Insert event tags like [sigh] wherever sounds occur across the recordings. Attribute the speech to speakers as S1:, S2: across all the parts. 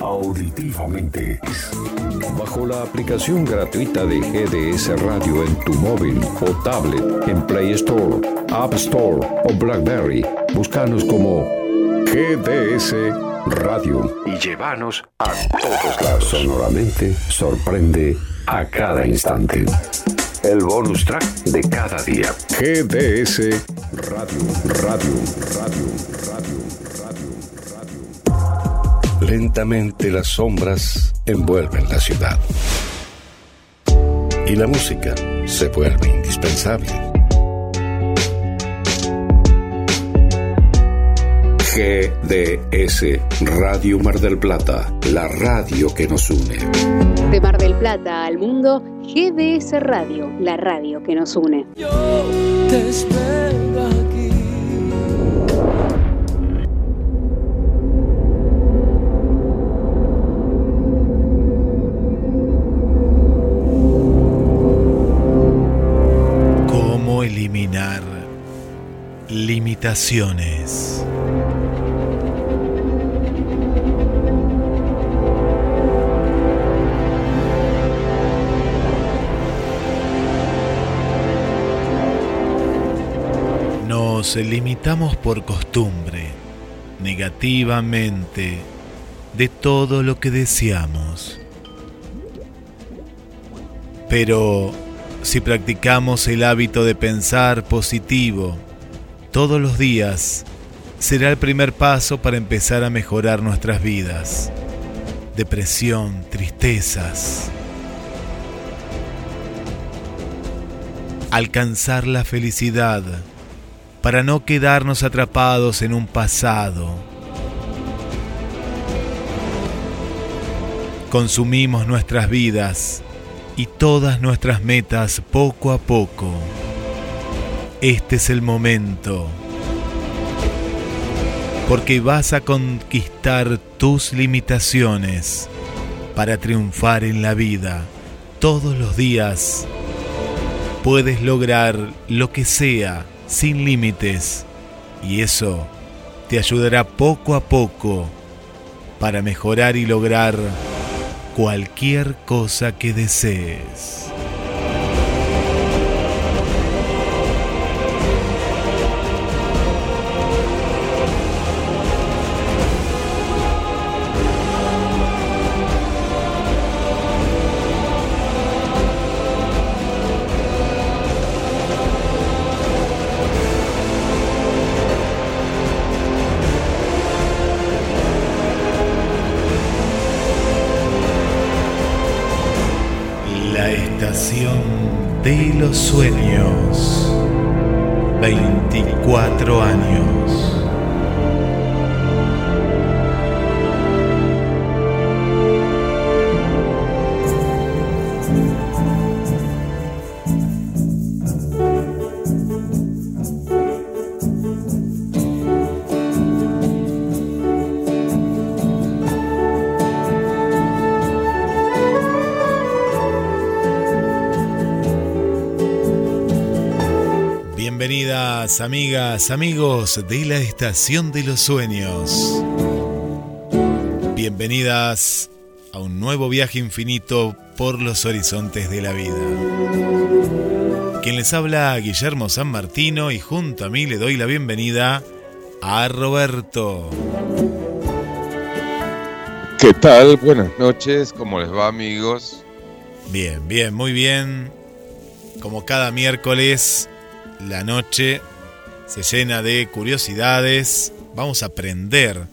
S1: auditivamente. Bajo la aplicación gratuita de GDS Radio en tu móvil o tablet en Play Store, App Store o Blackberry, búscanos como GDS Radio y llévanos a todos lados. Sonoramente sorprende a cada instante. El bonus track de cada día. GDS Radio, Radio, Radio, Radio, Radio, Radio. Lentamente las sombras envuelven la ciudad. Y la música se vuelve indispensable. GDS Radio Mar del Plata, la radio que nos une.
S2: De Mar del Plata al mundo, GDS Radio, la radio que nos une. Yo te espero aquí.
S3: Nos limitamos por costumbre, negativamente, de todo lo que deseamos. Pero si practicamos el hábito de pensar positivo todos los días, será el primer paso para empezar a mejorar nuestras vidas. Depresión, tristezas. Alcanzar la felicidad para no quedarnos atrapados en un pasado. Consumimos nuestras vidas y todas nuestras metas poco a poco. Este es el momento. Porque vas a conquistar tus limitaciones para triunfar en la vida. Todos los días puedes lograr lo que sea sin límites y eso te ayudará poco a poco para mejorar y lograr cualquier cosa que desees. De los sueños. 24 años. Amigas, amigos de la Estación de los Sueños. Bienvenidas a un nuevo viaje infinito por los horizontes de la vida. Quien les habla, Guillermo San Martino, y junto a mí le doy la bienvenida a Roberto.
S4: ¿Qué tal? Buenas noches, ¿cómo les va amigos?
S3: Bien, bien, muy bien. Como cada miércoles, la noche se llena de curiosidades, vamos a aprender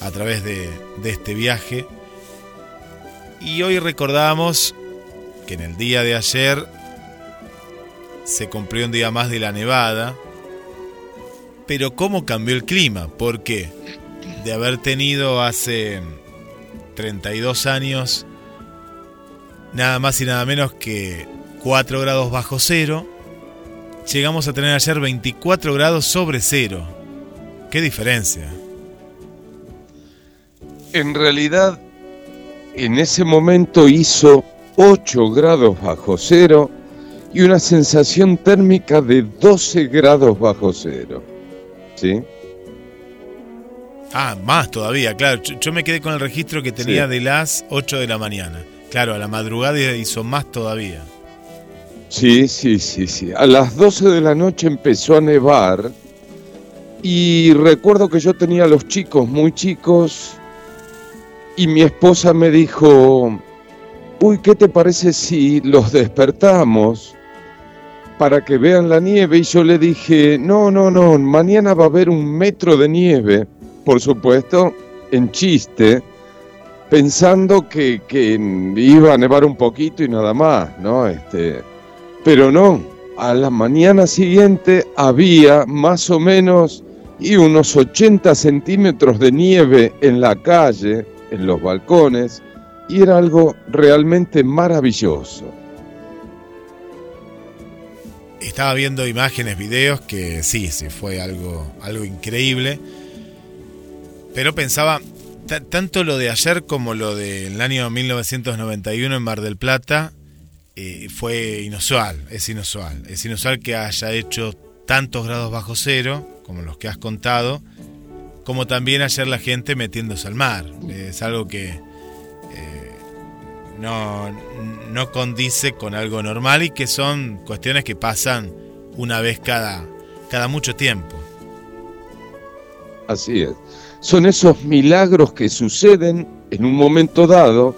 S3: a través de, este viaje. Y hoy recordamos que en el día de ayer se cumplió un día más de la nevada, pero ¿cómo cambió el clima? Porque de haber tenido hace 32 años nada más y nada menos que 4 grados bajo cero, llegamos a tener ayer 24 grados sobre cero. ¿Qué diferencia?
S4: En realidad, en ese momento hizo 8 grados bajo cero y una sensación térmica de 12 grados bajo cero. ¿Sí?
S3: Ah, más todavía, claro. Yo, me quedé con el registro que tenía de las 8 de la mañana. Claro, a la madrugada hizo más todavía.
S4: Sí, sí, sí, sí. A las 12 de la noche empezó a nevar y recuerdo que yo tenía a los chicos muy chicos y mi esposa me dijo, uy, ¿qué te parece si los despertamos para que vean la nieve? Y yo le dije, no, no, no, mañana va a haber un metro de nieve, por supuesto, en chiste, pensando que, que iba a nevar un poquito y nada más, ¿no? Este, pero no, a la mañana siguiente había más o menos y unos 80 centímetros de nieve en la calle, en los balcones, y era algo realmente maravilloso.
S3: Estaba viendo imágenes, videos que sí, sí, fue algo, algo increíble. Pero pensaba, tanto lo de ayer como lo del año 1991 en Mar del Plata, eh, fue inusual, es inusual. Es inusual que haya hecho tantos grados bajo cero, como los que has contado, como también ayer la gente metiéndose al mar. Es algo que eh, no, no condice con algo normal y que son cuestiones que pasan una vez cada, cada mucho tiempo.
S4: Así es. Son esos milagros que suceden en un momento dado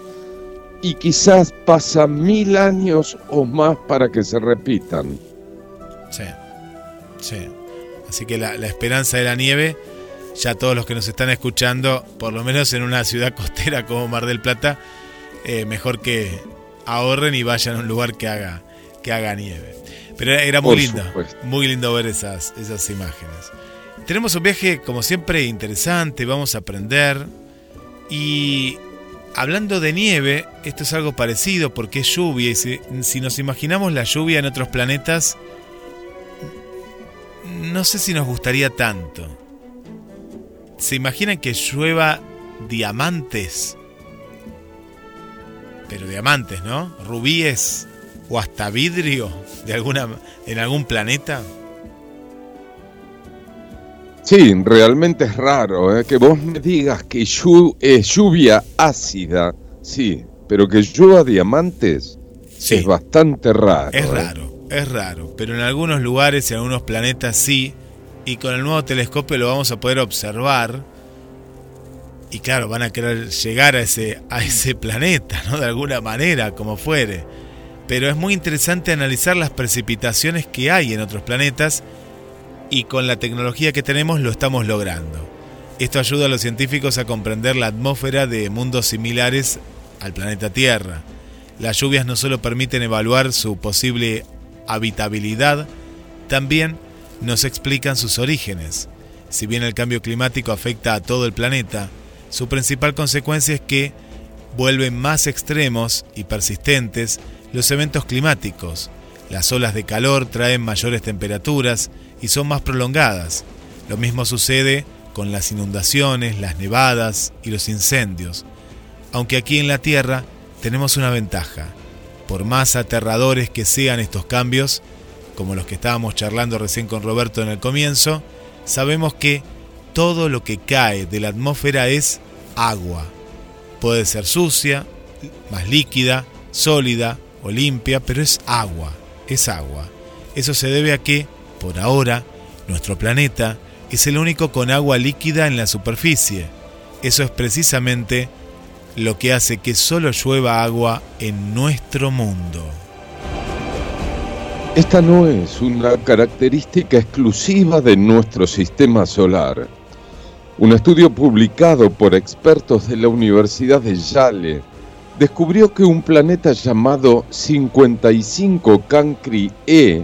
S4: y quizás pasan mil años o más para que se repitan.
S3: Sí, sí. Así que la, esperanza de la nieve, ya todos los que nos están escuchando, por lo menos en una ciudad [laughs] costera como Mar del Plata, eh, mejor que ahorren y vayan a un lugar que haga, que haga nieve. Pero era muy lindo, muy lindo ver esas, esas imágenes. Tenemos un viaje, como siempre, interesante, vamos a aprender. Y hablando de nieve, esto es algo parecido porque es lluvia y si, nos imaginamos la lluvia en otros planetas, no sé si nos gustaría tanto. ¿Se imaginan que llueva diamantes? Pero diamantes, ¿no? Rubíes o hasta vidrio de alguna en algún planeta.
S4: Sí, realmente es raro ¿eh? que vos me digas que es lluvia ácida, sí, pero que llueva diamantes es bastante raro.
S3: Es
S4: ¿eh?
S3: raro, es raro, pero en algunos lugares y en algunos planetas sí, y con el nuevo telescopio lo vamos a poder observar. Y claro, van a querer llegar a ese, a ese planeta, ¿no? De alguna manera, como fuere. Pero es muy interesante analizar las precipitaciones que hay en otros planetas y con la tecnología que tenemos lo estamos logrando. Esto ayuda a los científicos a comprender la atmósfera de mundos similares al planeta Tierra. Las lluvias no solo permiten evaluar su posible habitabilidad, también nos explican sus orígenes. Si bien el cambio climático afecta a todo el planeta, su principal consecuencia es que vuelven más extremos y persistentes los eventos climáticos. Las olas de calor traen mayores temperaturas y son más prolongadas. Lo mismo sucede con las inundaciones, las nevadas y los incendios. Aunque aquí en la Tierra tenemos una ventaja. Por más aterradores que sean estos cambios, como los que estábamos charlando recién con Roberto en el comienzo, sabemos que todo lo que cae de la atmósfera es agua. Puede ser sucia, más líquida, sólida o limpia, pero es agua, es agua. Eso se debe a que por ahora, nuestro planeta es el único con agua líquida en la superficie. Eso es precisamente lo que hace que solo llueva agua en nuestro mundo.
S4: Esta no es una característica exclusiva de nuestro sistema solar. Un estudio publicado por expertos de la Universidad de Yale descubrió que un planeta llamado 55 Cancri E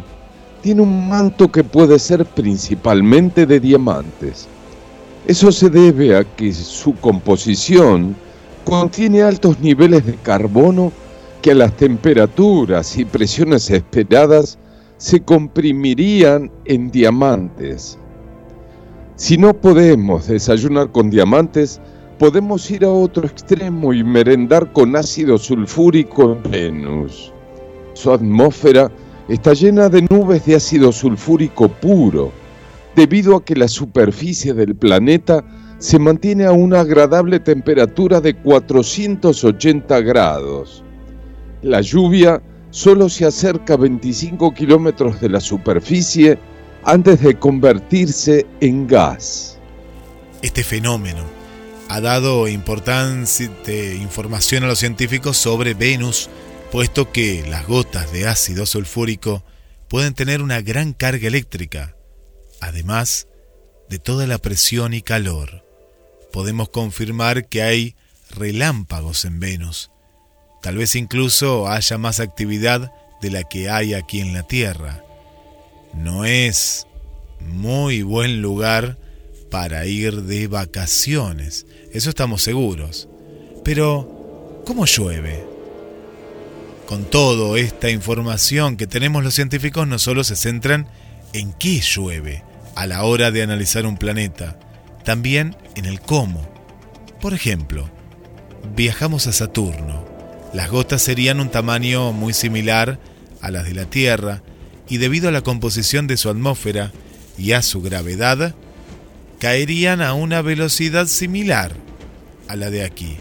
S4: tiene un manto que puede ser principalmente de diamantes. Eso se debe a que su composición contiene altos niveles de carbono que a las temperaturas y presiones esperadas se comprimirían en diamantes. Si no podemos desayunar con diamantes, podemos ir a otro extremo y merendar con ácido sulfúrico en Venus. Su atmósfera está llena de nubes de ácido sulfúrico puro, debido a que la superficie del planeta se mantiene a una agradable temperatura de 480 grados. La lluvia solo se acerca a 25 kilómetros de la superficie antes de convertirse en gas.
S3: Este fenómeno ha dado importante información a los científicos sobre Venus, puesto que las gotas de ácido sulfúrico pueden tener una gran carga eléctrica, además de toda la presión y calor. Podemos confirmar que hay relámpagos en Venus. Tal vez incluso haya más actividad de la que hay aquí en la Tierra. No es muy buen lugar para ir de vacaciones, eso estamos seguros. Pero, ¿cómo llueve? Con todo esta información que tenemos los científicos no solo se centran en qué llueve a la hora de analizar un planeta, también en el cómo. Por ejemplo, viajamos a Saturno. Las gotas serían un tamaño muy similar a las de la Tierra y debido a la composición de su atmósfera y a su gravedad, caerían a una velocidad similar a la de aquí.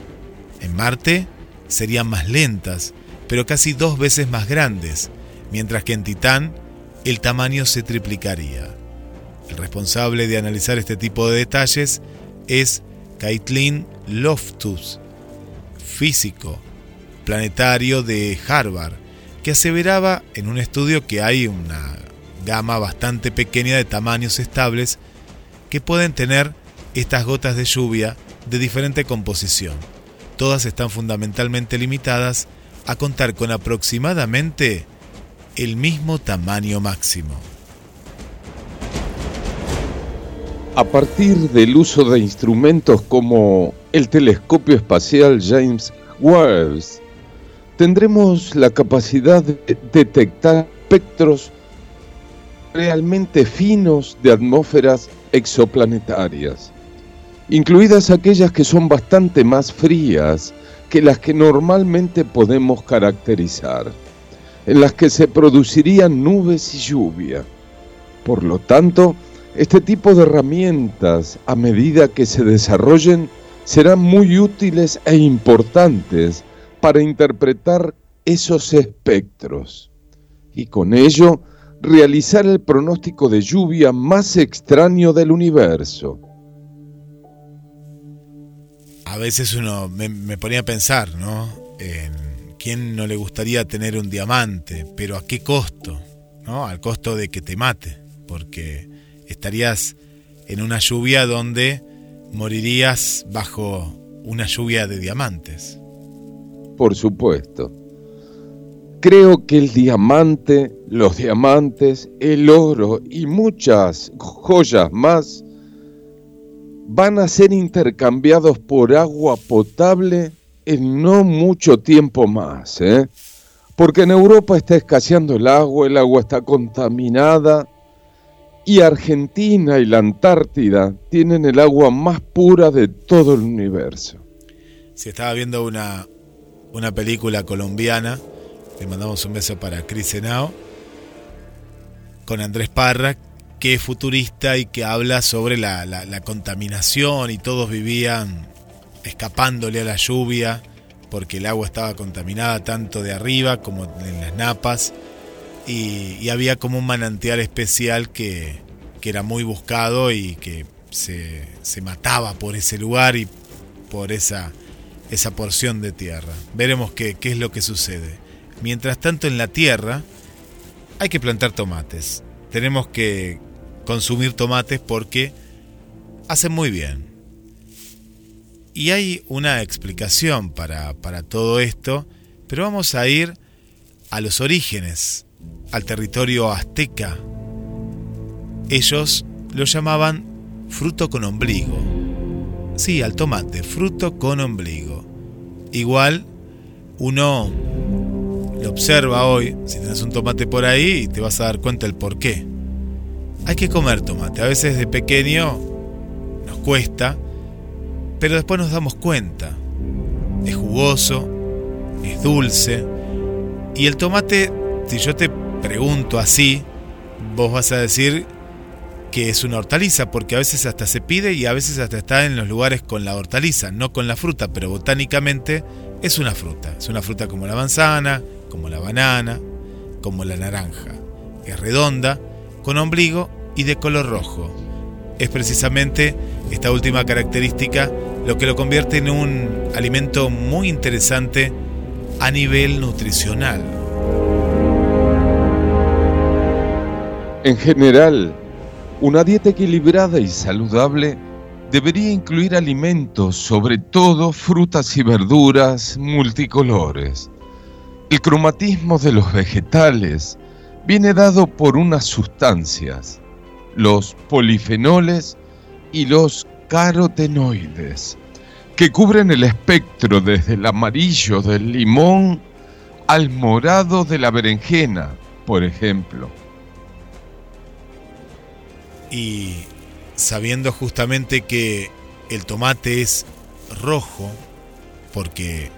S3: En Marte serían más lentas, pero casi dos veces más grandes, mientras que en Titán el tamaño se triplicaría. El responsable de analizar este tipo de detalles es Caitlin Loftus, físico planetario de Harvard, que aseveraba en un estudio que hay una gama bastante pequeña de tamaños estables que pueden tener estas gotas de lluvia de diferente composición. Todas están fundamentalmente limitadas a contar con aproximadamente el mismo tamaño máximo.
S4: A partir del uso de instrumentos como el telescopio espacial James Webb, tendremos la capacidad de detectar espectros realmente finos de atmósferas exoplanetarias, incluidas aquellas que son bastante más frías que las que normalmente podemos caracterizar, en las que se producirían nubes y lluvia. Por lo tanto, este tipo de herramientas, a medida que se desarrollen, serán muy útiles e importantes para interpretar esos espectros y con ello realizar el pronóstico de lluvia más extraño del universo.
S3: A veces uno me, ponía a pensar, ¿no? En quién no le gustaría tener un diamante, pero a qué costo, ¿no? Al costo de que te mate, porque estarías en una lluvia donde morirías bajo una lluvia de diamantes.
S4: Por supuesto. Creo que el diamante, los diamantes, el oro y muchas joyas más van a ser intercambiados por agua potable en no mucho tiempo más, ¿eh? Porque en Europa está escaseando el agua, el agua está contaminada y Argentina y la Antártida tienen el agua más pura de todo el universo.
S3: Si estaba viendo una, una película colombiana, le mandamos un beso para Cris Senao, con Andrés Parra, que es futurista y que habla sobre la, la contaminación y todos vivían escapándole a la lluvia porque el agua estaba contaminada tanto de arriba como en las napas y, había como un manantial especial que, era muy buscado y que se, mataba por ese lugar y por esa, esa porción de tierra. Veremos qué, qué es lo que sucede. Mientras tanto en la tierra hay que plantar tomates. Tenemos que consumir tomates porque hacen muy bien. Y hay una explicación para, para todo esto, pero vamos a ir a los orígenes al territorio azteca. Ellos lo llamaban fruto con ombligo. Sí, al tomate, fruto con ombligo. Igual uno lo observa hoy, si tienes un tomate por ahí, te vas a dar cuenta el por qué. Hay que comer tomate. A veces de pequeño nos cuesta, pero después nos damos cuenta. Es jugoso, es dulce, y el tomate, si yo te pregunto así, vos vas a decir que es una hortaliza, porque a veces hasta se pide y a veces hasta está en los lugares con la hortaliza, no con la fruta, pero botánicamente es una fruta. Es una fruta como la manzana, como la banana, como la naranja. Es redonda, con ombligo y de color rojo. Es precisamente esta última característica lo que lo convierte en un alimento muy interesante a nivel nutricional.
S4: En general, una dieta equilibrada y saludable debería incluir alimentos, sobre todo frutas y verduras multicolores. El cromatismo de los vegetales viene dado por unas sustancias, los polifenoles y los carotenoides, que cubren el espectro desde el amarillo del limón al morado de la berenjena, por ejemplo.
S3: Y sabiendo justamente que el tomate es rojo, porque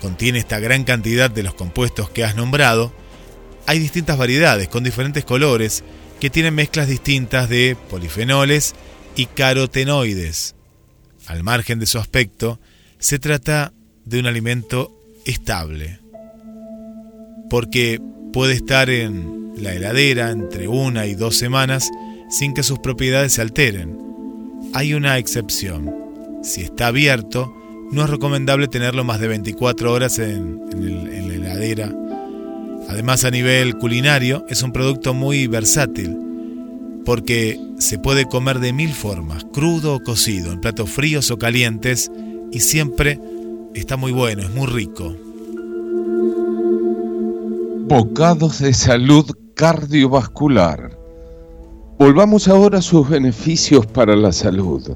S3: contiene esta gran cantidad de los compuestos que has nombrado, hay distintas variedades con diferentes colores que tienen mezclas distintas de polifenoles y carotenoides. Al margen de su aspecto, se trata de un alimento estable, porque puede estar en la heladera entre una y dos semanas sin que sus propiedades se alteren. Hay una excepción. Si está abierto, no es recomendable tenerlo más de 24 horas en, en la heladera. Además, a nivel culinario, es un producto muy versátil, porque se puede comer de mil formas, crudo o cocido, en platos fríos o calientes, y siempre está muy bueno, es muy rico.
S4: Bocados de salud cardiovascular. Volvamos ahora a sus beneficios para la salud.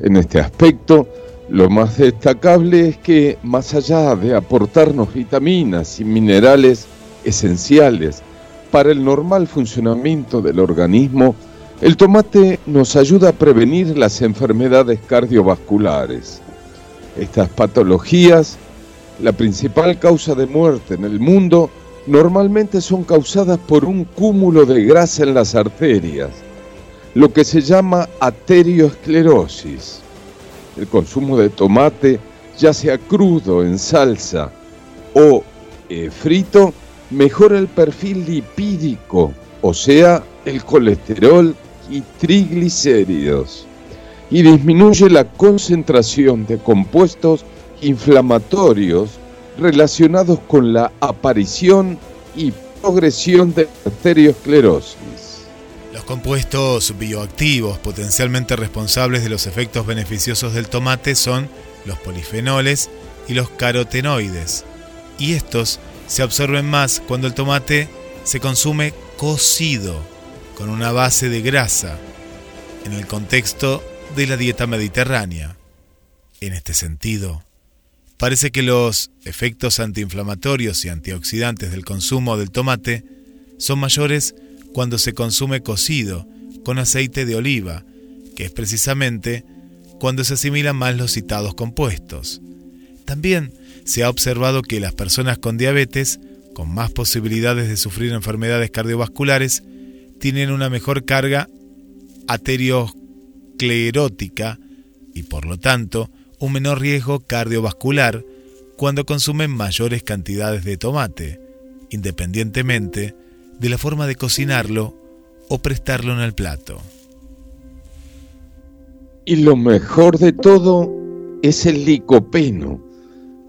S4: En este aspecto, lo más destacable es que, más allá de aportarnos vitaminas y minerales esenciales para el normal funcionamiento del organismo, el tomate nos ayuda a prevenir las enfermedades cardiovasculares. Estas patologías, la principal causa de muerte en el mundo, normalmente son causadas por un cúmulo de grasa en las arterias, lo que se llama arterioesclerosis. El consumo de tomate, ya sea crudo, en salsa o eh, frito, mejora el perfil lipídico, o sea, el colesterol y triglicéridos, y disminuye la concentración de compuestos inflamatorios relacionados con la aparición y progresión de arteriosclerosis.
S3: Los compuestos bioactivos potencialmente responsables de los efectos beneficiosos del tomate son los polifenoles y los carotenoides, y estos se absorben más cuando el tomate se consume cocido, con una base de grasa, en el contexto de la dieta mediterránea. En este sentido, parece que los efectos antiinflamatorios y antioxidantes del consumo del tomate son mayores cuando se consume cocido con aceite de oliva, que es precisamente cuando se asimilan más los citados compuestos. También se ha observado que las personas con diabetes, con más posibilidades de sufrir enfermedades cardiovasculares, tienen una mejor carga arteriosclerótica y por lo tanto un menor riesgo cardiovascular cuando consumen mayores cantidades de tomate, independientemente de la forma de cocinarlo o prestarlo en el plato.
S4: Y lo mejor de todo es el licopeno,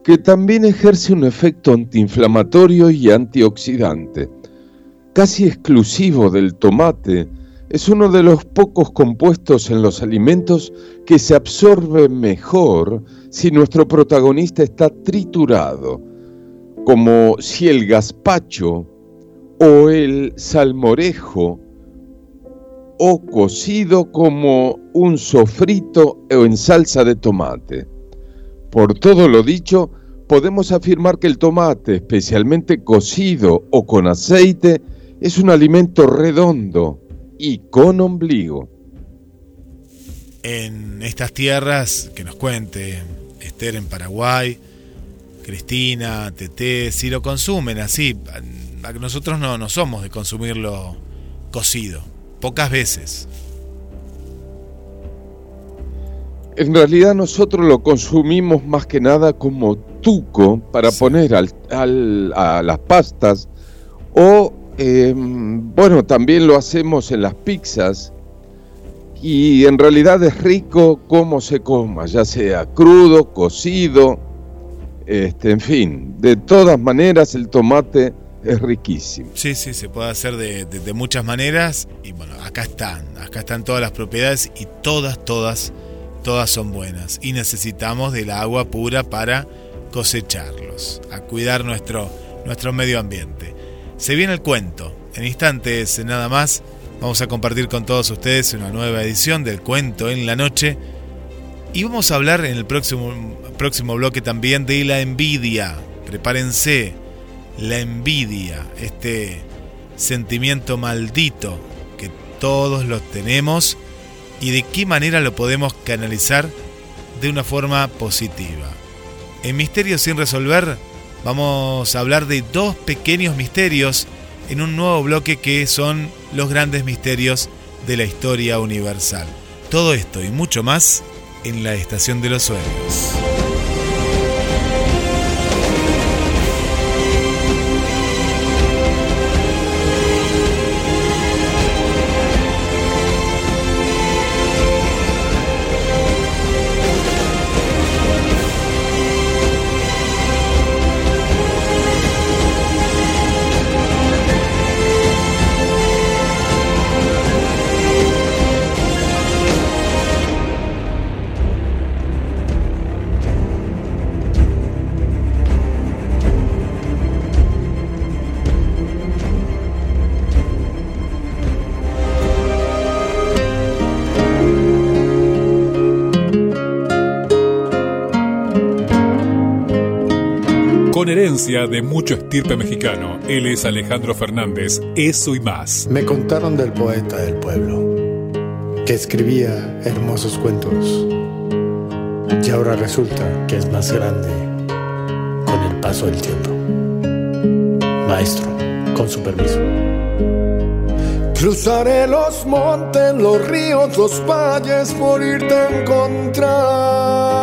S4: que también ejerce un efecto antiinflamatorio y antioxidante. Casi exclusivo del tomate, es uno de los pocos compuestos en los alimentos que se absorbe mejor si nuestro protagonista está triturado, como si el gazpacho o el salmorejo o cocido como un sofrito o en salsa de tomate. Por todo lo dicho, podemos afirmar que el tomate, especialmente cocido o con aceite, es un alimento redondo, y con ombligo.
S3: En estas tierras, que nos cuente Esther en Paraguay, Cristina, Tete, si lo consumen así, nosotros no, no somos de consumirlo cocido, pocas veces.
S4: En realidad nosotros lo consumimos más que nada como tuco para poner al, a las pastas o, em, bueno, también lo hacemos en las pizzas y en realidad es rico como se coma, ya sea crudo, cocido, este, en fin, de todas maneras el tomate es riquísimo.
S3: Sí, sí, se puede hacer de, de, muchas maneras y bueno, acá están, acá están todas las propiedades y todas, todas, todas son buenas y necesitamos del agua pura para cosecharlos, a cuidar nuestro, nuestro medio ambiente. Se viene el cuento, en instantes nada más vamos a compartir con todos ustedes una nueva edición del cuento en la noche y vamos a hablar en el próximo, próximo bloque también de la envidia. Prepárense, la envidia, este sentimiento maldito que todos los tenemos y de qué manera lo podemos canalizar de una forma positiva. En Misterios sin resolver vamos a hablar de dos pequeños misterios en un nuevo bloque que son los grandes misterios de la historia universal. Todo esto y mucho más en la Estación de los Sueños.
S5: De mucho estirpe mexicano. Él es Alejandro Fernández, eso y más.
S6: Me contaron del poeta del pueblo, que escribía hermosos cuentos. Y ahora resulta que es más grande con el paso del tiempo. Maestro, con su permiso. Cruzaré los montes, los ríos, los valles por irte a encontrar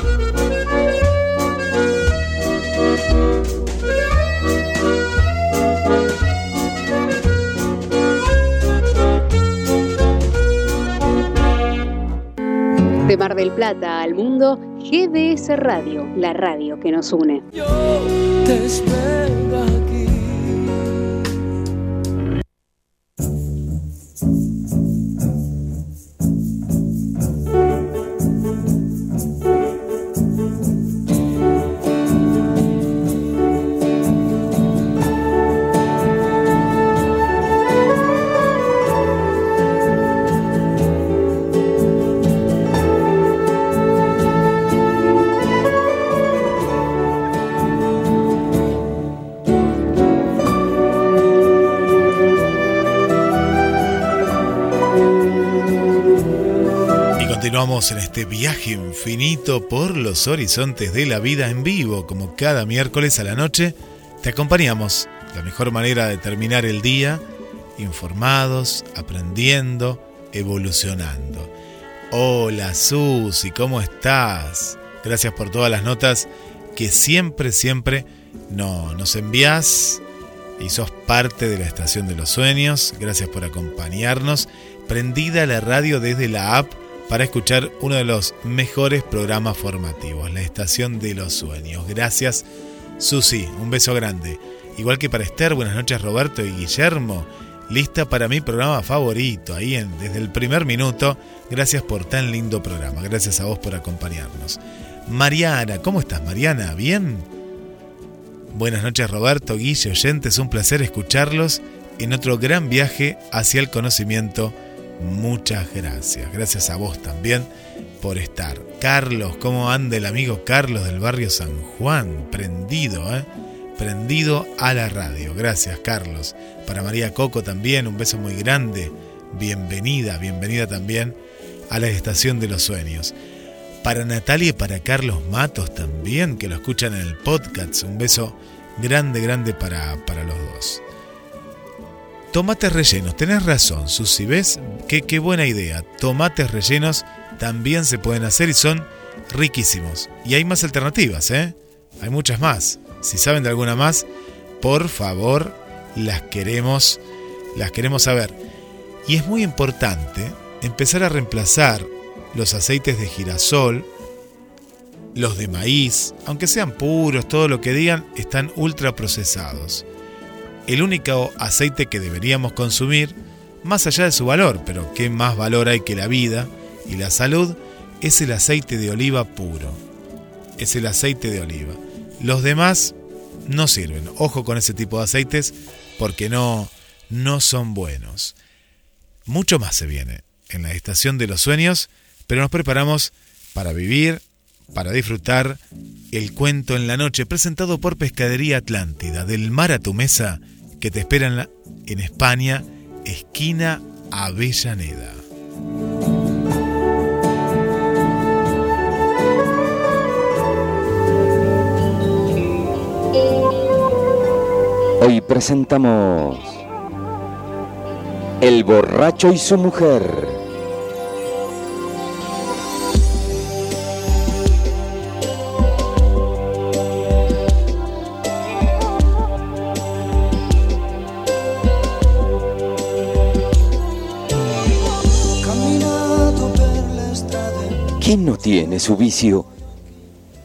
S7: Mundo, GDS Radio, la radio que nos une.
S3: Continuamos en este viaje infinito por los horizontes de la vida en vivo, como cada miércoles a la noche. Te acompañamos, la mejor manera de terminar el día, informados, aprendiendo, evolucionando. Hola Susi, ¿cómo estás? Gracias por todas las notas que siempre, siempre no, nos envías y sos parte de la Estación de los Sueños. Gracias por acompañarnos. Prendida la radio desde la app para escuchar uno de los mejores programas formativos, La Estación de los Sueños. Gracias, Susi, un beso grande. Igual que para Esther, buenas noches Roberto y Guillermo. Lista para mi programa favorito, ahí en, desde el primer minuto. Gracias por tan lindo programa. Gracias a vos por acompañarnos. Mariana, ¿cómo estás Mariana? ¿Bien? Buenas noches Roberto, Guille, oyentes, un placer escucharlos en otro gran viaje hacia el conocimiento muchas gracias. Gracias a vos también por estar. Carlos, ¿cómo anda el amigo Carlos del barrio San Juan? Prendido, ¿eh? Prendido a la radio. Gracias, Carlos. Para María Coco también, un beso muy grande. Bienvenida, bienvenida también a la Estación de los Sueños. Para Natalia y para Carlos Matos también, que lo escuchan en el podcast. Un beso grande, grande para, para los dos. Tomates rellenos, tenés razón, Susi, ¿ves? Qué, qué buena idea. Tomates rellenos también se pueden hacer y son riquísimos. Y hay más alternativas, ¿eh? Hay muchas más. Si saben de alguna más, por favor, las queremos, las queremos saber. Y es muy importante empezar a reemplazar los aceites de girasol, los de maíz, aunque sean puros, todo lo que digan, están ultra procesados el único aceite que deberíamos consumir, más allá de su valor, pero qué más valor hay que la vida y la salud, es el aceite de oliva puro. Es el aceite de oliva. Los demás no sirven. Ojo con ese tipo de aceites porque no, no son buenos. Mucho más se viene en la estación de los sueños, pero nos preparamos para vivir, para disfrutar el cuento en la noche presentado por Pescadería Atlántida, del mar a tu mesa que te esperan en España, esquina Avellaneda.
S8: Hoy presentamos El borracho y su mujer. ¿Quién no tiene su vicio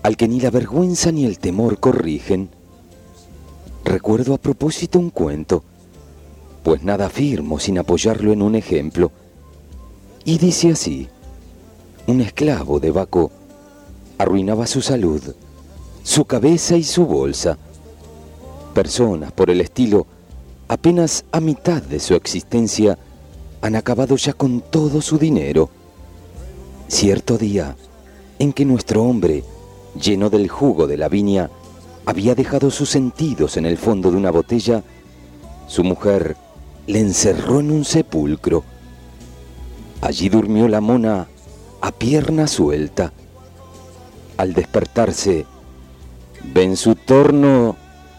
S8: al que ni la vergüenza ni el temor corrigen? Recuerdo a propósito un cuento, pues nada afirmo sin apoyarlo en un ejemplo. Y dice así, un esclavo de Baco arruinaba su salud, su cabeza y su bolsa. Personas por el estilo, apenas a mitad de su existencia, han acabado ya con todo su dinero Cierto día en que nuestro hombre, lleno del jugo de la viña, había dejado sus sentidos en el fondo de una botella, su mujer le encerró en un sepulcro. Allí durmió la mona a pierna suelta. Al despertarse, ve en su torno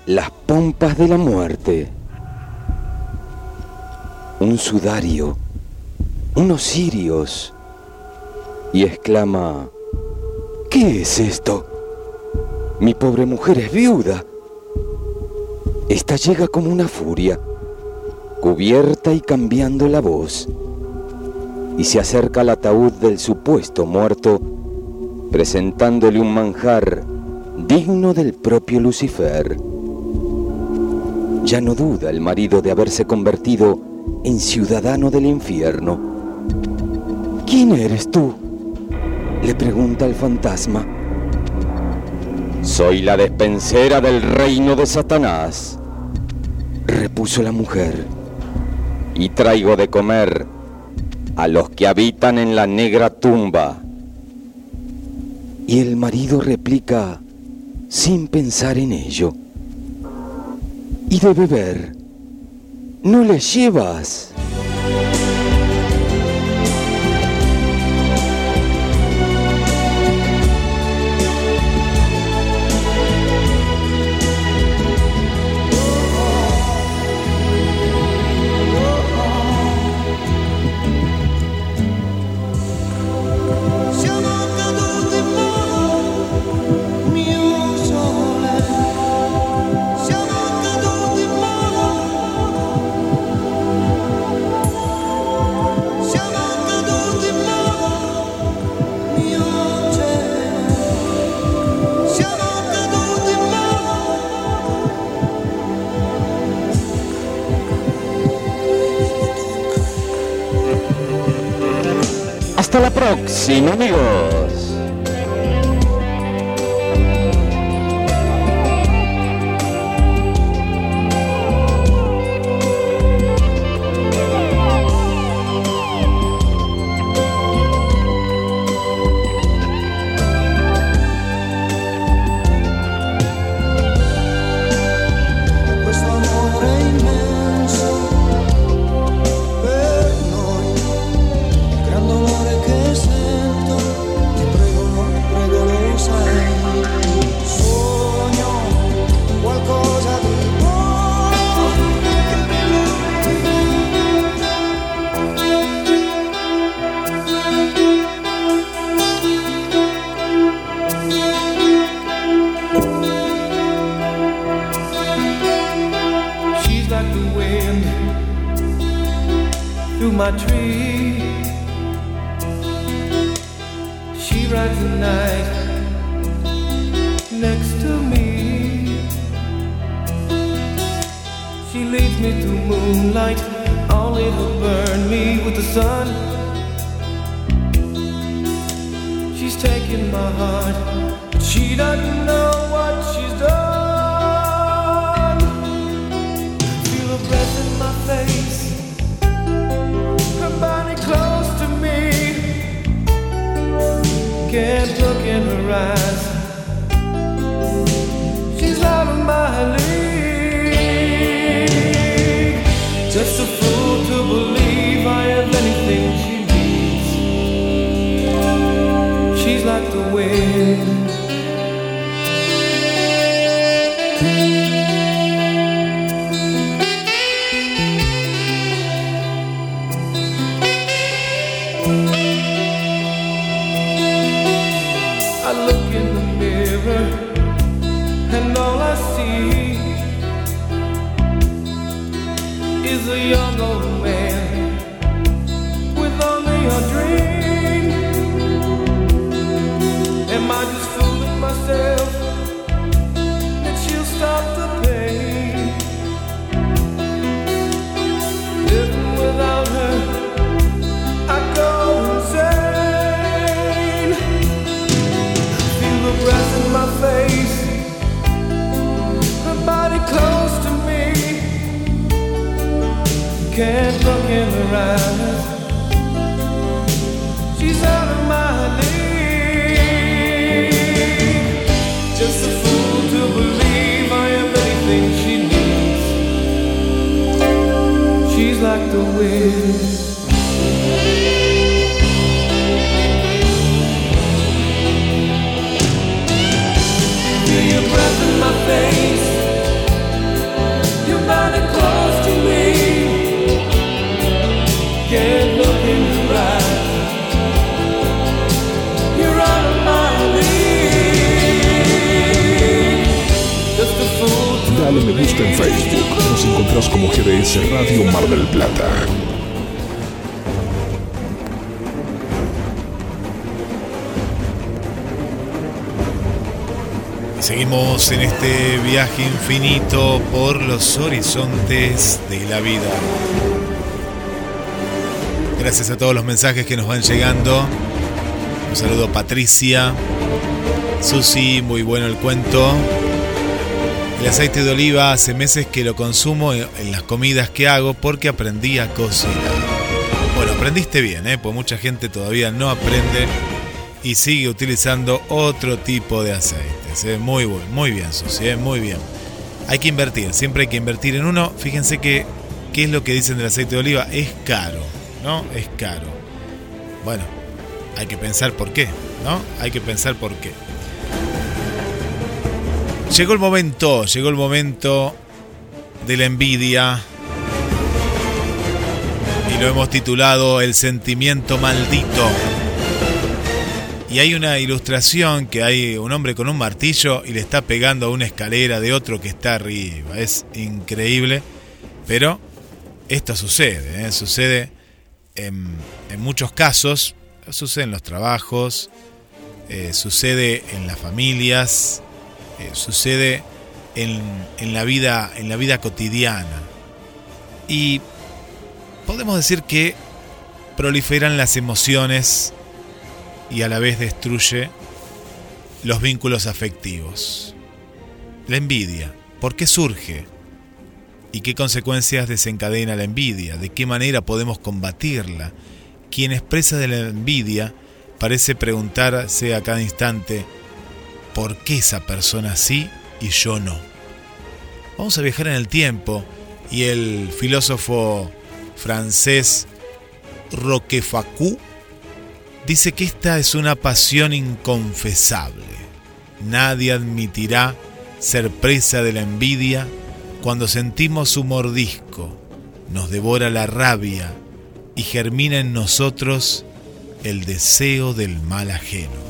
S8: las pompas de la muerte. Un sudario, unos cirios, y exclama, ¿qué es esto? Mi pobre mujer es viuda. Esta llega como una furia, cubierta y cambiando la voz.
S7: y se acerca al ataúd del supuesto muerto, presentándole un manjar digno del propio Lucifer. Ya no duda el marido de haberse convertido en ciudadano del infierno. ¿Quién eres tú? Le pregunta el fantasma. Soy la despensera del reino de Satanás, repuso la mujer, y traigo de comer a los que habitan en la negra tumba. Y el marido replica sin pensar en ello. Y de beber, ¿no les llevas? Próxima, amigos. mind. Dale me gusta en Facebook. Nos encontrás
S9: como Gerardo. Radio Mar del Plata.
S3: Seguimos en este viaje infinito por los horizontes de la vida. Gracias a todos los mensajes que nos van llegando. Un saludo a Patricia, Susi, muy bueno el cuento. El aceite de oliva hace meses que lo consumo en las comidas que hago porque aprendí a cocinar. Bueno, aprendiste bien, ¿eh? pues mucha gente todavía no aprende y sigue utilizando otro tipo de aceites. ¿eh? Muy, bueno, muy bien, Susi, ¿eh? muy bien. Hay que invertir, siempre hay que invertir en uno. Fíjense que, ¿qué es lo que dicen del aceite de oliva? Es caro, ¿no? Es caro. Bueno, hay que pensar por qué, ¿no? Hay que pensar por qué. Llegó el momento, llegó el momento de la envidia. Y lo hemos titulado El sentimiento maldito. Y hay una ilustración que hay un hombre con un martillo y le está pegando a una escalera de otro que está arriba. Es increíble. Pero esto sucede, ¿eh? sucede en, muchos casos. Sucede en los trabajos, eh, sucede en las familias, eh, sucede en, la vida, en la vida cotidiana. Y podemos decir que proliferan las emociones y a la vez destruye los vínculos afectivos. La envidia, ¿por qué surge? ¿Y qué consecuencias desencadena la envidia? ¿De qué manera podemos combatirla? Quien expresa de la envidia parece preguntarse a cada instante, por qué esa persona sí y yo no. Vamos a viajar en el tiempo y el filósofo francés Roquefacú dice que esta es una pasión inconfesable. Nadie admitirá ser presa de la envidia cuando sentimos su mordisco, nos devora la rabia y germina en nosotros el deseo del mal ajeno.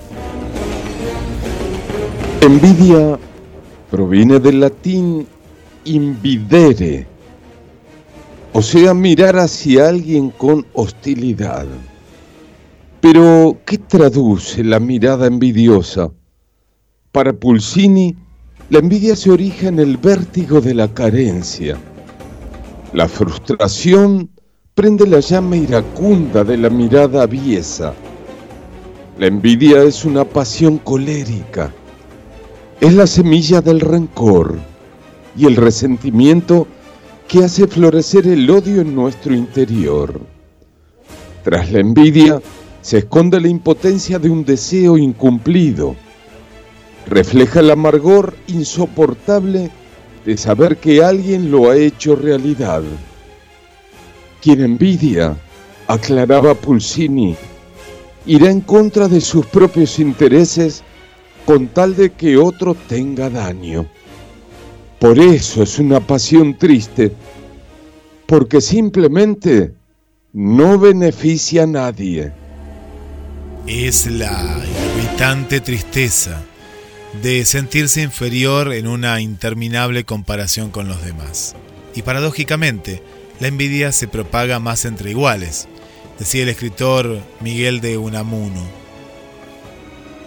S4: Envidia proviene del latín invidere, o sea, mirar hacia alguien con hostilidad. Pero, ¿qué traduce la mirada envidiosa? Para Pulsini, la envidia se orija en el vértigo de la carencia. La frustración prende la llama iracunda de la mirada aviesa. La envidia es una pasión colérica es la semilla del rencor y el resentimiento que hace florecer el odio en nuestro interior. Tras la envidia se esconde la impotencia de un deseo incumplido. Refleja el amargor insoportable de saber que alguien lo ha hecho realidad. Quien envidia, aclaraba Pulsini, irá en contra de sus propios intereses con tal de que otro tenga daño. Por eso es una pasión triste, porque simplemente no beneficia a nadie.
S3: Es la irritante tristeza de sentirse inferior en una interminable comparación con los demás. Y paradójicamente, la envidia se propaga más entre iguales, decía el escritor Miguel de Unamuno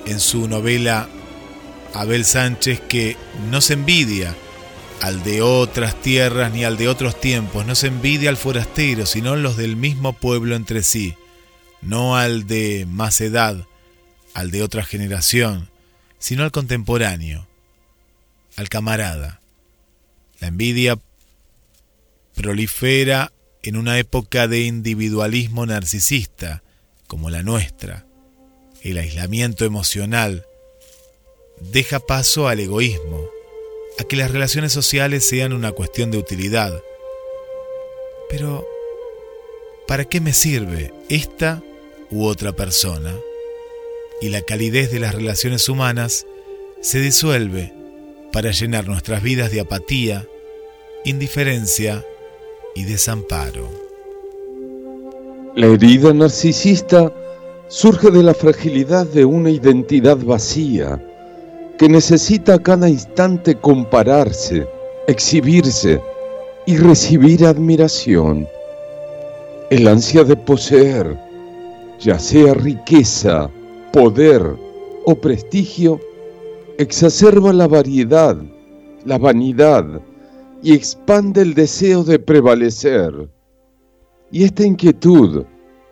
S3: en su novela Abel Sánchez que no se envidia al de otras tierras ni al de otros tiempos, no se envidia al forastero, sino los del mismo pueblo entre sí, no al de más edad, al de otra generación, sino al contemporáneo, al camarada. La envidia prolifera en una época de individualismo narcisista como la nuestra el aislamiento emocional, deja paso al egoísmo, a que las relaciones sociales sean una cuestión de utilidad. Pero, ¿para qué me sirve esta u otra persona? Y la calidez de las relaciones humanas se disuelve para llenar nuestras vidas de apatía, indiferencia y desamparo.
S4: La herida narcisista surge de la fragilidad de una identidad vacía que necesita a cada instante compararse, exhibirse y recibir admiración. El ansia de poseer, ya sea riqueza, poder o prestigio, exacerba la variedad, la vanidad y expande el deseo de prevalecer. Y esta inquietud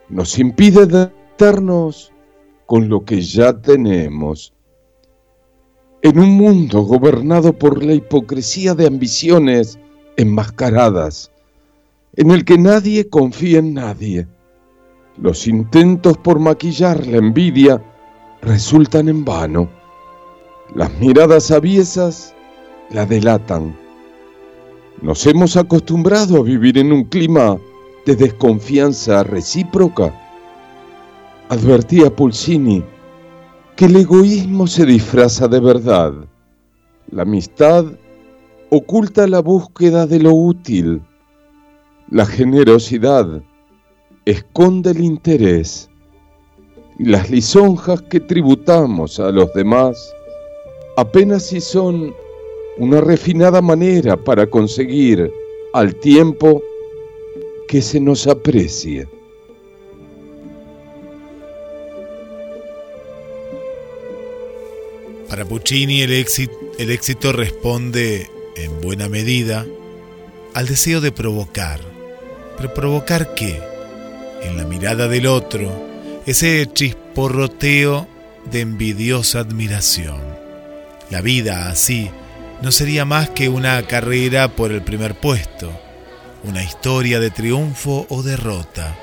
S4: nos impide con lo que ya tenemos. En un mundo gobernado por la hipocresía de ambiciones enmascaradas, en el que nadie confía en nadie, los intentos por maquillar la envidia resultan en vano. Las miradas aviesas la delatan. Nos hemos acostumbrado a vivir en un clima de desconfianza recíproca. Advertía Pulsini que el egoísmo se disfraza de verdad. La amistad oculta la búsqueda de lo útil. La generosidad esconde el interés. Y las lisonjas que tributamos a los demás apenas si son una refinada manera para conseguir al tiempo que se nos aprecie.
S3: Para Puccini el éxito, responde en buena medida al deseo de provocar. ¿Pero provocar qué? En la mirada del otro, ese chisporroteo de envidiosa admiración. La vida así no sería más que una carrera por el primer puesto, una historia de triunfo o derrota.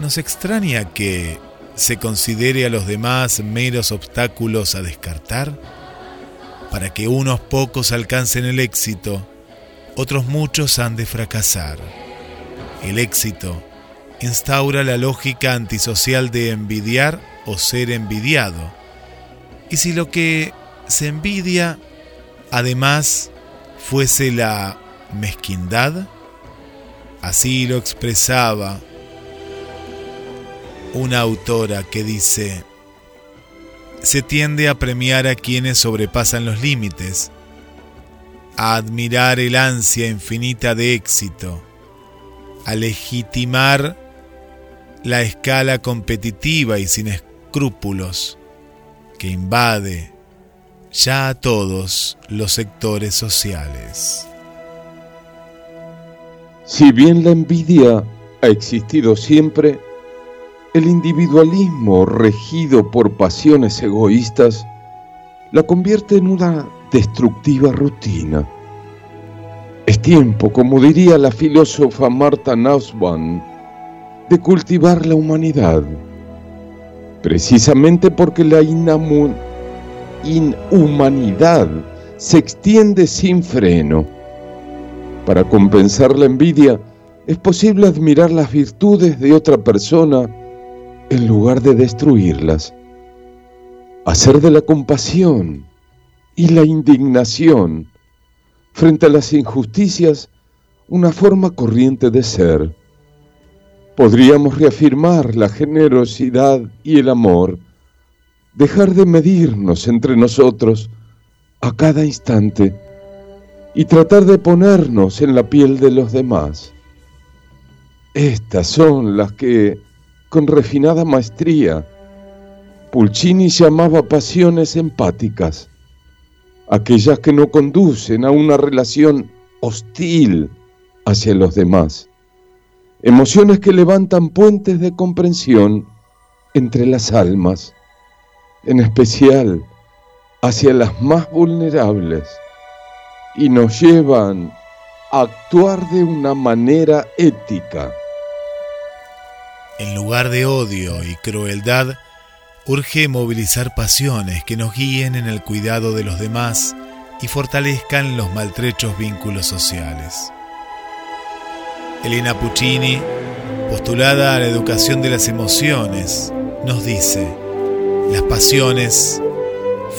S3: Nos extraña que se considere a los demás meros obstáculos a descartar para que unos pocos alcancen el éxito, otros muchos han de fracasar. El éxito instaura la lógica antisocial de envidiar o ser envidiado. Y si lo que se envidia además fuese la mezquindad, así lo expresaba una autora que dice, se tiende a premiar a quienes sobrepasan los límites, a admirar el ansia infinita de éxito, a legitimar la escala competitiva y sin escrúpulos que invade ya a todos los sectores sociales.
S4: Si bien la envidia ha existido siempre, el individualismo regido por pasiones egoístas la convierte en una destructiva rutina. Es tiempo, como diría la filósofa Marta Nussbaum, de cultivar la humanidad, precisamente porque la inhumanidad se extiende sin freno. Para compensar la envidia, es posible admirar las virtudes de otra persona en lugar de destruirlas, hacer de la compasión y la indignación frente a las injusticias una forma corriente de ser. Podríamos reafirmar la generosidad y el amor, dejar de medirnos entre nosotros a cada instante y tratar de ponernos en la piel de los demás. Estas son las que con refinada maestría, Pulcini llamaba pasiones empáticas, aquellas que no conducen a una relación hostil hacia los demás, emociones que levantan puentes de comprensión entre las almas, en especial hacia las más vulnerables, y nos llevan a actuar de una manera ética
S3: en lugar de odio y crueldad, urge movilizar pasiones que nos guíen en el cuidado de los demás y fortalezcan los maltrechos vínculos sociales. Elena Puccini, postulada a la educación de las emociones, nos dice, las pasiones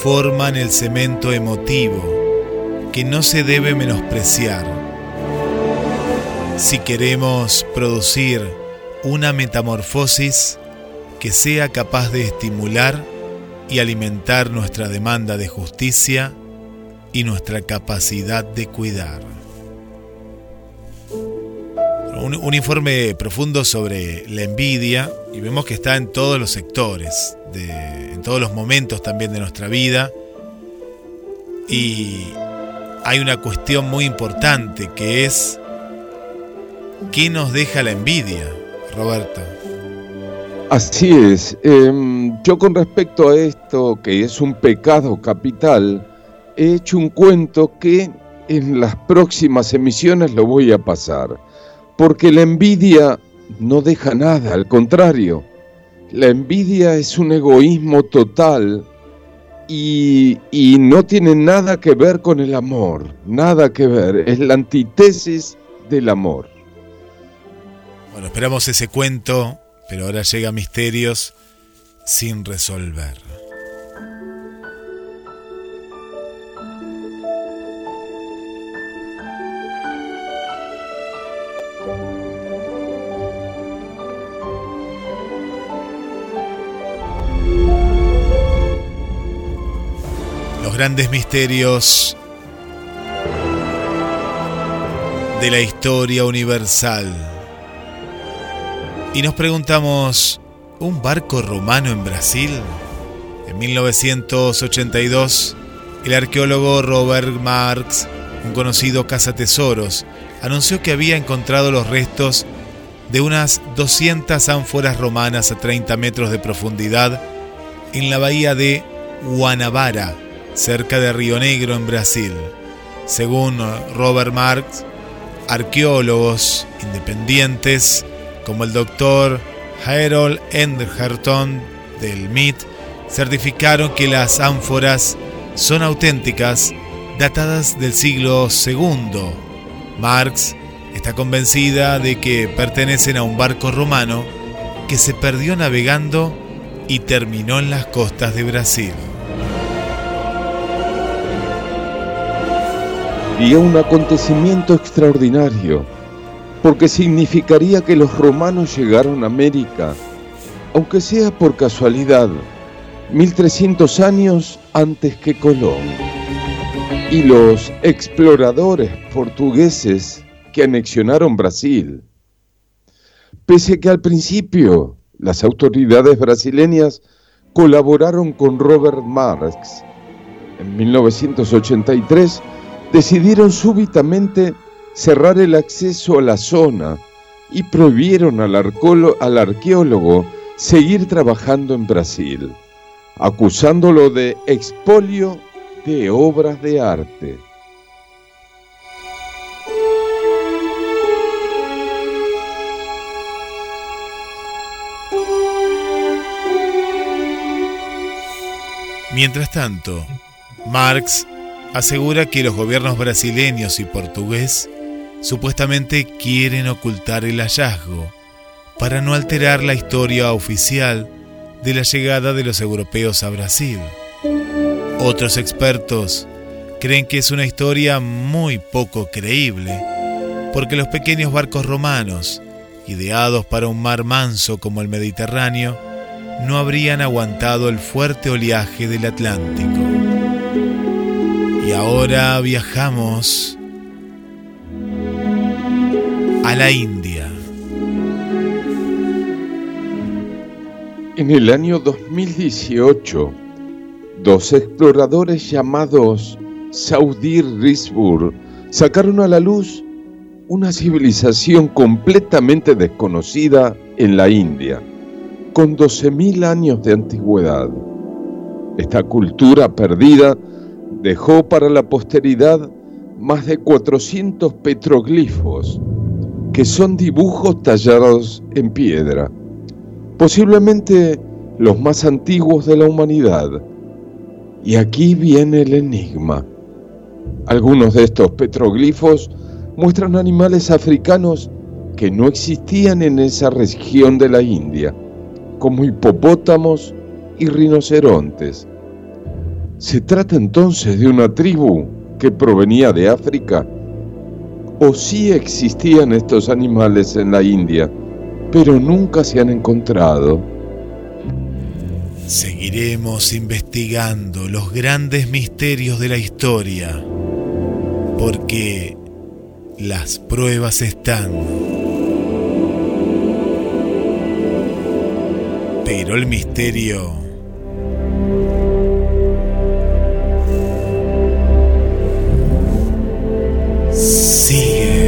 S3: forman el cemento emotivo que no se debe menospreciar. Si queremos producir una metamorfosis que sea capaz de estimular y alimentar nuestra demanda de justicia y nuestra capacidad de cuidar. Un, informe profundo sobre la envidia y vemos que está en todos los sectores, en todos los momentos también de nuestra vida Y hay una cuestión muy importante que es ¿qué nos deja la envidia, Roberto?
S4: Así es. Em, yo con respecto a esto, que es un pecado capital, he hecho un cuento que en las próximas emisiones lo voy a pasar. Porque la envidia no deja nada, al contrario. La envidia es un egoísmo total y, y, no tiene nada que ver con el amor, nada que ver, es la antítesis del amor.
S3: Esperamos ese cuento pero ahora llega misterios sin resolver. Los grandes misterios de la historia universal. Y nos preguntamos, ¿un barco romano en Brasil? En 1982, el arqueólogo Robert Marx, un conocido cazatesoros, anunció que había encontrado los restos de unas 200 ánforas romanas a 30 metros de profundidad en la bahía de Guanabara, cerca de Río Negro, en Brasil. Según Robert Marx, arqueólogos independientes como el doctor Harold Enderton del MIT, certificaron que las ánforas son auténticas, datadas del siglo II. Marx está convencida de que pertenecen a un barco romano que se perdió navegando y terminó en las costas de Brasil.
S4: Y un acontecimiento extraordinario porque significaría que los romanos llegaron a América, aunque sea por casualidad, 1300 años antes que Colón. Y los exploradores portugueses que anexionaron Brasil. Pese que al principio las autoridades brasileñas colaboraron con Robert Marx, en 1983 decidieron súbitamente cerrar el acceso a la zona y prohibieron al, al arqueólogo seguir trabajando en Brasil, acusándolo de expolio de obras de arte.
S3: Mientras tanto, Marx asegura que los gobiernos brasileños y portugués supuestamente quieren ocultar el hallazgo para no alterar la historia oficial de la llegada de los europeos a Brasil. Otros expertos creen que es una historia muy poco creíble, porque los pequeños barcos romanos, ideados para un mar manso como el Mediterráneo, no habrían aguantado el fuerte oleaje del Atlántico. Y ahora viajamos a la India.
S4: En el año 2018, dos exploradores llamados Saudir Risbur sacaron a la luz una civilización completamente desconocida en la India, con 12.000 años de antigüedad. Esta cultura perdida dejó para la posteridad más de 400 petroglifos que son dibujos tallados en piedra, posiblemente los más antiguos de la humanidad. Y aquí viene el enigma. Algunos de estos petroglifos muestran animales africanos que no existían en esa región de la India, como hipopótamos y rinocerontes. ¿Se trata entonces de una tribu que provenía de África? O sí existían estos animales en la India, pero nunca se han encontrado.
S3: Seguiremos investigando los grandes misterios de la historia, porque las pruebas están. Pero el misterio
S10: See you.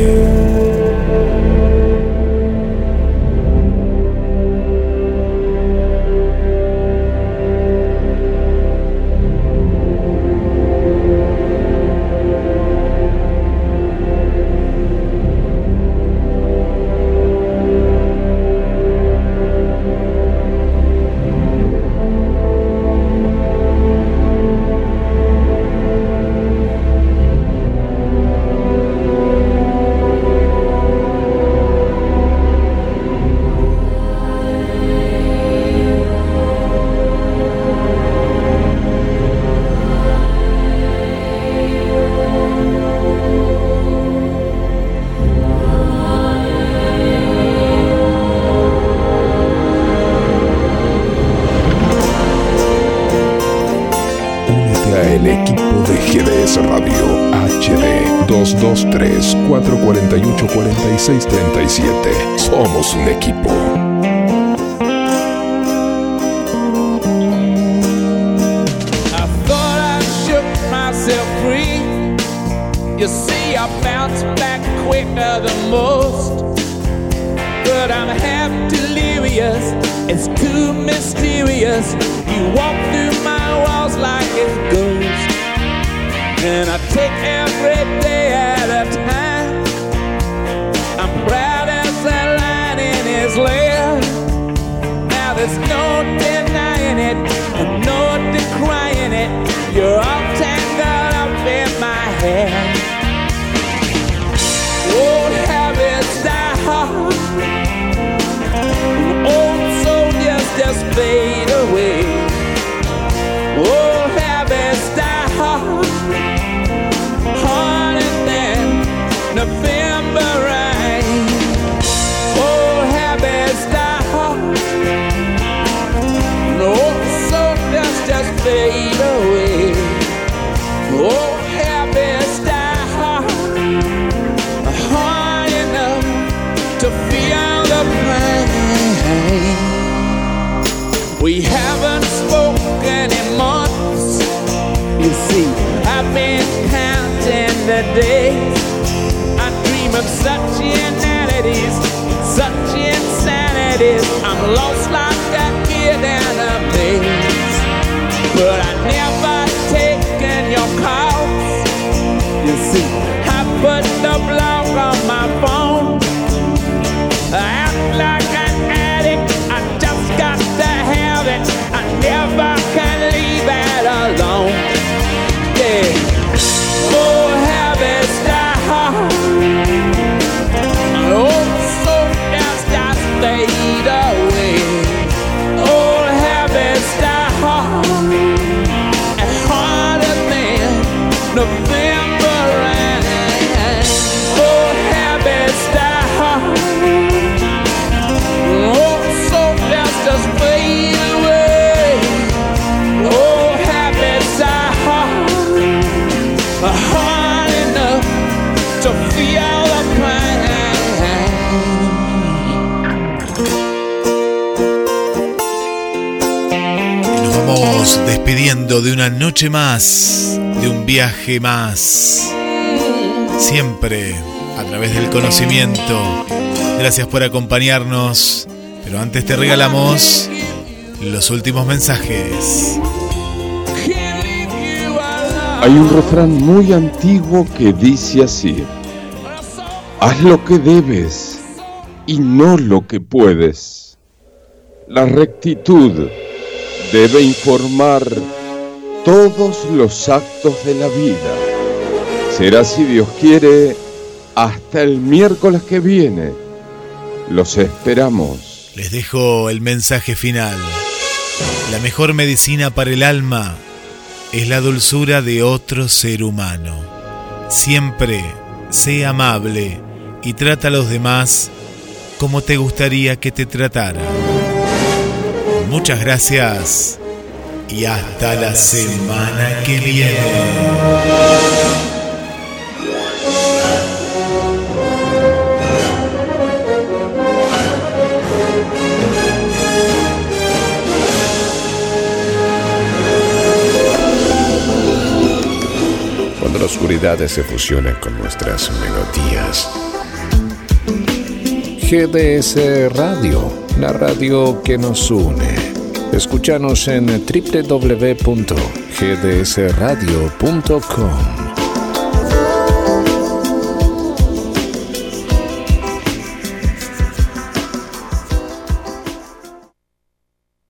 S10: The days. I dream of such inanities, such insanities. I'm lost like a kid in a maze but I never
S3: despidiendo de una noche más de un viaje más. Siempre a través del conocimiento. Gracias por acompañarnos. Pero antes te regalamos los últimos mensajes.
S4: Hay un refrán muy antiguo que dice así. Haz lo que debes y no lo que puedes. La rectitud debe informar todos los actos de la vida. Será si Dios quiere hasta el miércoles que viene. Los esperamos.
S3: Les dejo el mensaje final. La mejor medicina para el alma es la dulzura de otro ser humano. Siempre sé amable y trata a los demás como te gustaría que te tratara. Muchas gracias y hasta la semana que viene.
S1: Cuando oscuridad se fusiona con nuestras melodías. GDS Radio, la radio que nos une. Escúchanos en www.gdsradio.com.